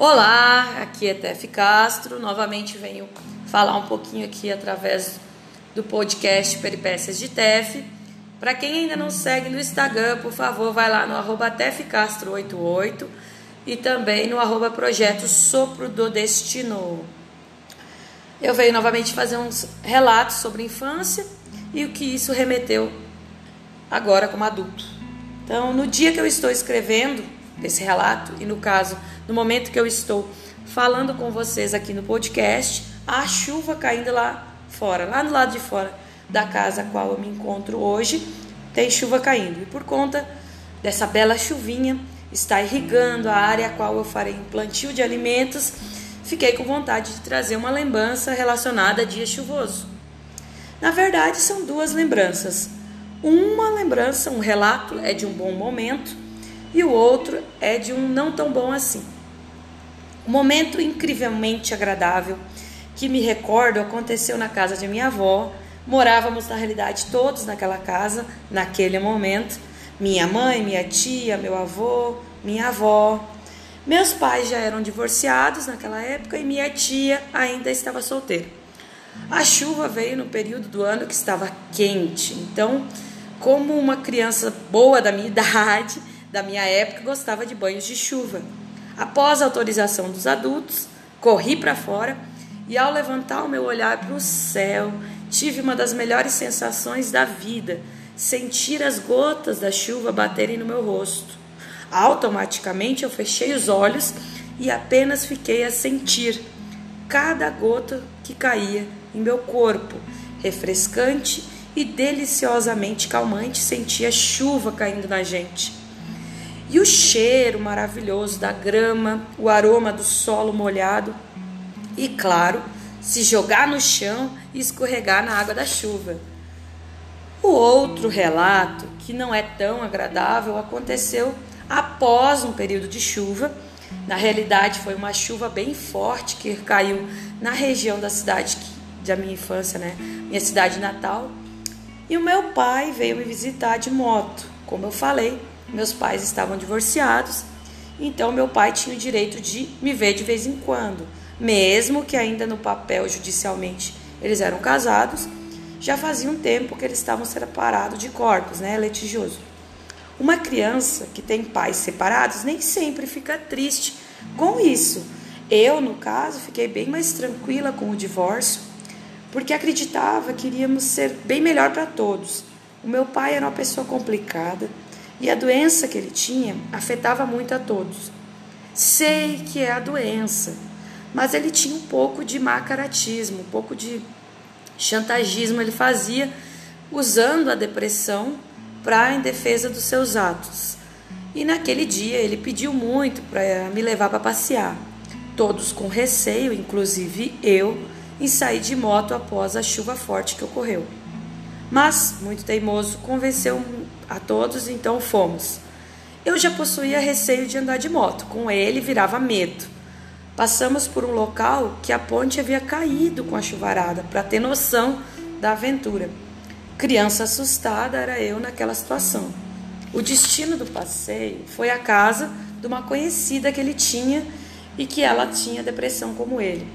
Olá, aqui é Tef Castro. Novamente venho falar um pouquinho aqui através do podcast Peripécias de Tef. Para quem ainda não segue no Instagram, por favor, vai lá no arroba tefcastro88 e também no arroba projeto Sopro do Destino. Eu venho novamente fazer uns relatos sobre infância e o que isso remeteu agora como adulto. Então, no dia que eu estou escrevendo esse relato, e no caso no momento que eu estou falando com vocês aqui no podcast, a chuva caindo lá fora, lá do lado de fora da casa a qual eu me encontro hoje, tem chuva caindo. E por conta dessa bela chuvinha, está irrigando a área a qual eu farei um plantio de alimentos, fiquei com vontade de trazer uma lembrança relacionada a dia chuvoso. Na verdade, são duas lembranças. Uma lembrança, um relato é de um bom momento e o outro é de um não tão bom assim. Um momento incrivelmente agradável que me recordo aconteceu na casa de minha avó. Morávamos, na realidade, todos naquela casa, naquele momento. Minha mãe, minha tia, meu avô, minha avó. Meus pais já eram divorciados naquela época e minha tia ainda estava solteira. A chuva veio no período do ano que estava quente, então, como uma criança boa da minha idade, da minha época, gostava de banhos de chuva. Após a autorização dos adultos, corri para fora e, ao levantar o meu olhar para o céu, tive uma das melhores sensações da vida: sentir as gotas da chuva baterem no meu rosto. Automaticamente eu fechei os olhos e apenas fiquei a sentir cada gota que caía em meu corpo, refrescante e deliciosamente calmante, sentia chuva caindo na gente. E o cheiro maravilhoso da grama, o aroma do solo molhado e, claro, se jogar no chão e escorregar na água da chuva. O outro relato, que não é tão agradável, aconteceu após um período de chuva. Na realidade, foi uma chuva bem forte que caiu na região da cidade da minha infância, né? Minha cidade natal. E o meu pai veio me visitar de moto, como eu falei, meus pais estavam divorciados, então meu pai tinha o direito de me ver de vez em quando, mesmo que ainda no papel judicialmente eles eram casados, já fazia um tempo que eles estavam separados de corpos, né, litigioso. Uma criança que tem pais separados nem sempre fica triste com isso. Eu, no caso, fiquei bem mais tranquila com o divórcio, porque acreditava que iríamos ser bem melhor para todos. O meu pai era uma pessoa complicada, e a doença que ele tinha afetava muito a todos. Sei que é a doença, mas ele tinha um pouco de macaratismo, um pouco de chantagismo ele fazia usando a depressão para em defesa dos seus atos. E naquele dia ele pediu muito para me levar para passear. Todos com receio, inclusive eu, em sair de moto após a chuva forte que ocorreu. Mas, muito teimoso, convenceu a todos, então fomos. Eu já possuía receio de andar de moto, com ele virava medo. Passamos por um local que a ponte havia caído com a chuvarada, para ter noção da aventura. Criança assustada era eu naquela situação. O destino do passeio foi a casa de uma conhecida que ele tinha e que ela tinha depressão como ele.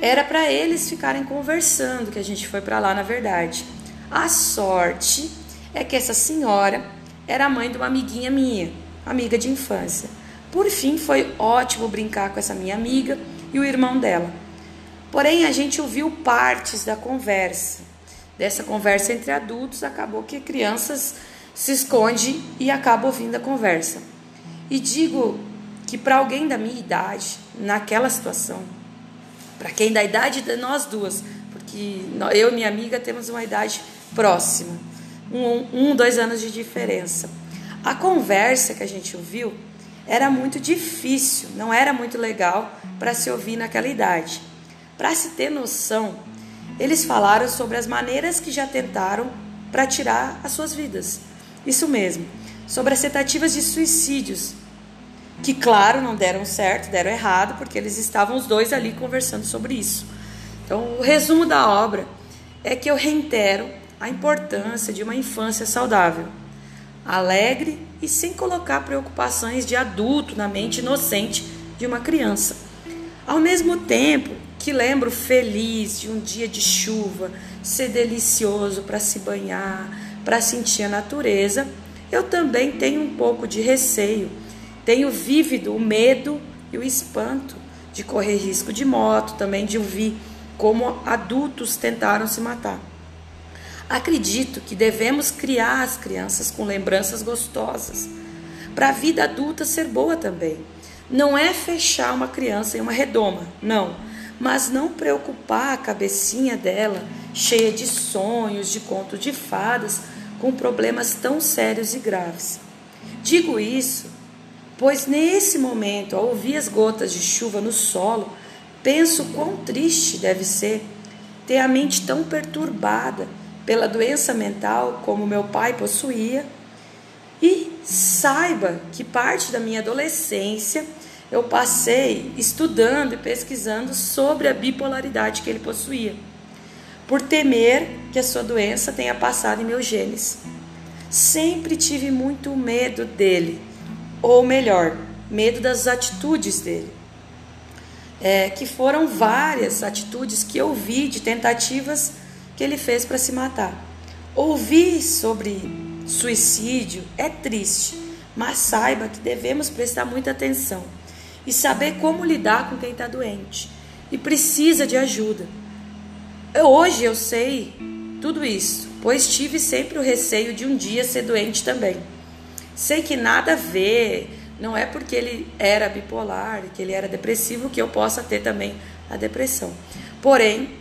Era para eles ficarem conversando que a gente foi para lá, na verdade. A sorte é que essa senhora era mãe de uma amiguinha minha, amiga de infância. Por fim, foi ótimo brincar com essa minha amiga e o irmão dela. Porém, a gente ouviu partes da conversa. Dessa conversa entre adultos, acabou que crianças se esconde e acaba ouvindo a conversa. E digo que para alguém da minha idade, naquela situação, para quem da idade de nós duas, porque eu e minha amiga temos uma idade próxima, um, um, dois anos de diferença. A conversa que a gente ouviu era muito difícil, não era muito legal para se ouvir naquela idade. Para se ter noção, eles falaram sobre as maneiras que já tentaram para tirar as suas vidas. Isso mesmo, sobre as tentativas de suicídios, que, claro, não deram certo, deram errado, porque eles estavam os dois ali conversando sobre isso. Então, o resumo da obra é que eu reitero a importância de uma infância saudável, alegre e sem colocar preocupações de adulto na mente inocente de uma criança. Ao mesmo tempo que lembro feliz de um dia de chuva ser delicioso para se banhar, para sentir a natureza, eu também tenho um pouco de receio. Tenho vívido o medo e o espanto de correr risco de moto, também de ouvir como adultos tentaram se matar. Acredito que devemos criar as crianças com lembranças gostosas, para a vida adulta ser boa também. Não é fechar uma criança em uma redoma, não, mas não preocupar a cabecinha dela cheia de sonhos, de contos de fadas, com problemas tão sérios e graves. Digo isso pois nesse momento, ao ouvir as gotas de chuva no solo, penso quão triste deve ser ter a mente tão perturbada pela doença mental como meu pai possuía e saiba que parte da minha adolescência eu passei estudando e pesquisando sobre a bipolaridade que ele possuía, por temer que a sua doença tenha passado em meus genes. Sempre tive muito medo dele, ou melhor, medo das atitudes dele. É, que foram várias atitudes que eu vi de tentativas que ele fez para se matar. Ouvir sobre suicídio é triste, mas saiba que devemos prestar muita atenção e saber como lidar com quem está doente e precisa de ajuda. Hoje eu sei tudo isso, pois tive sempre o receio de um dia ser doente também. Sei que nada a ver, não é porque ele era bipolar, que ele era depressivo, que eu possa ter também a depressão. Porém,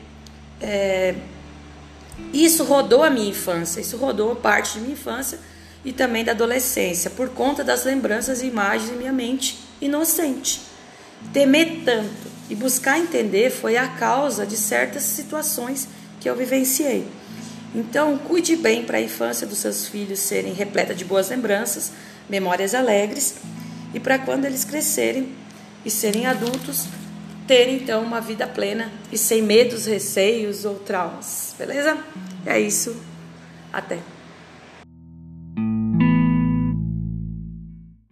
é, isso rodou a minha infância, isso rodou parte de minha infância e também da adolescência, por conta das lembranças e imagens em minha mente inocente. Temer tanto e buscar entender foi a causa de certas situações que eu vivenciei. Então, cuide bem para a infância dos seus filhos serem repleta de boas lembranças, memórias alegres, e para quando eles crescerem e serem adultos, terem então uma vida plena e sem medos, receios ou traumas. Beleza? É isso. Até.